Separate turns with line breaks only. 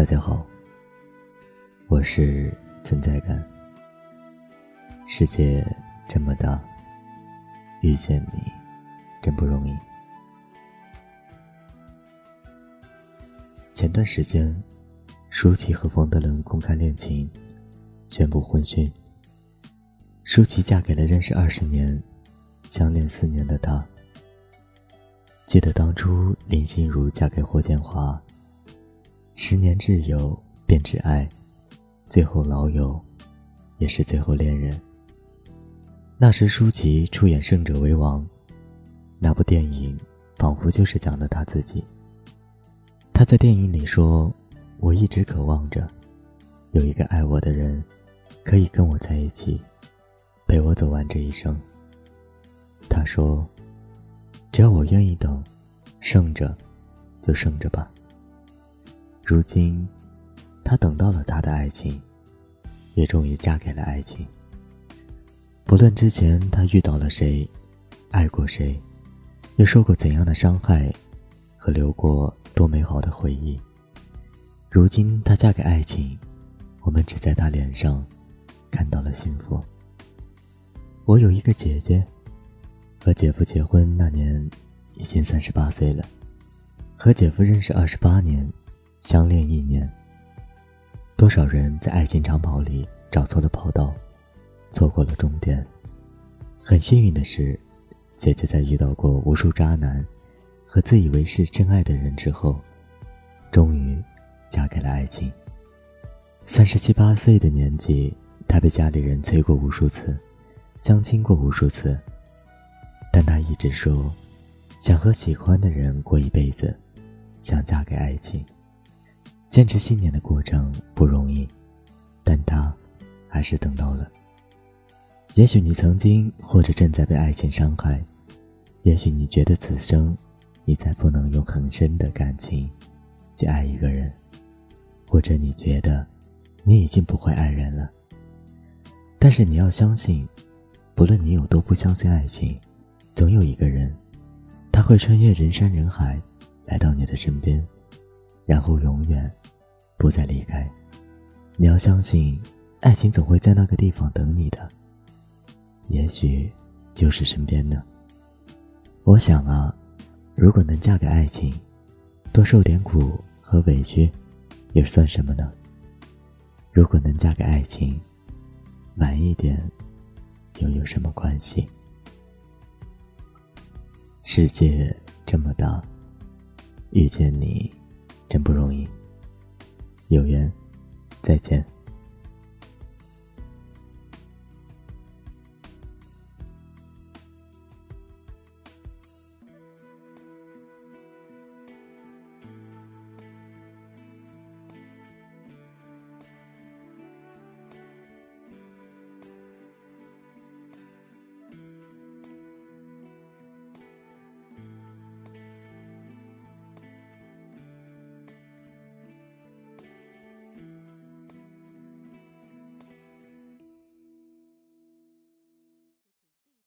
大家好，我是存在感。世界这么大，遇见你真不容易。前段时间，舒淇和冯德伦公开恋情，宣布婚讯。舒淇嫁给了认识二十年、相恋四年的他。记得当初林心如嫁给霍建华。十年挚友便挚爱，最后老友，也是最后恋人。那时舒淇出演《胜者为王》，那部电影仿佛就是讲的他自己。他在电影里说：“我一直渴望着，有一个爱我的人，可以跟我在一起，陪我走完这一生。”他说：“只要我愿意等，胜着，就胜着吧。”如今，她等到了他的爱情，也终于嫁给了爱情。不论之前她遇到了谁，爱过谁，又受过怎样的伤害，和流过多美好的回忆，如今她嫁给爱情，我们只在她脸上看到了幸福。我有一个姐姐，和姐夫结婚那年已经三十八岁了，和姐夫认识二十八年。相恋一年，多少人在爱情长跑里找错了跑道，错过了终点。很幸运的是，姐姐在遇到过无数渣男和自以为是真爱的人之后，终于嫁给了爱情。三十七八岁的年纪，她被家里人催过无数次，相亲过无数次，但她一直说，想和喜欢的人过一辈子，想嫁给爱情。坚持信念的过程不容易，但他还是等到了。也许你曾经或者正在被爱情伤害，也许你觉得此生你再不能用很深的感情去爱一个人，或者你觉得你已经不会爱人了。但是你要相信，不论你有多不相信爱情，总有一个人，他会穿越人山人海，来到你的身边。然后永远不再离开。你要相信，爱情总会在那个地方等你的。也许就是身边呢。我想啊，如果能嫁给爱情，多受点苦和委屈，又算什么呢？如果能嫁给爱情，晚一点，又有什么关系？世界这么大，遇见你。真不容易，有缘，再见。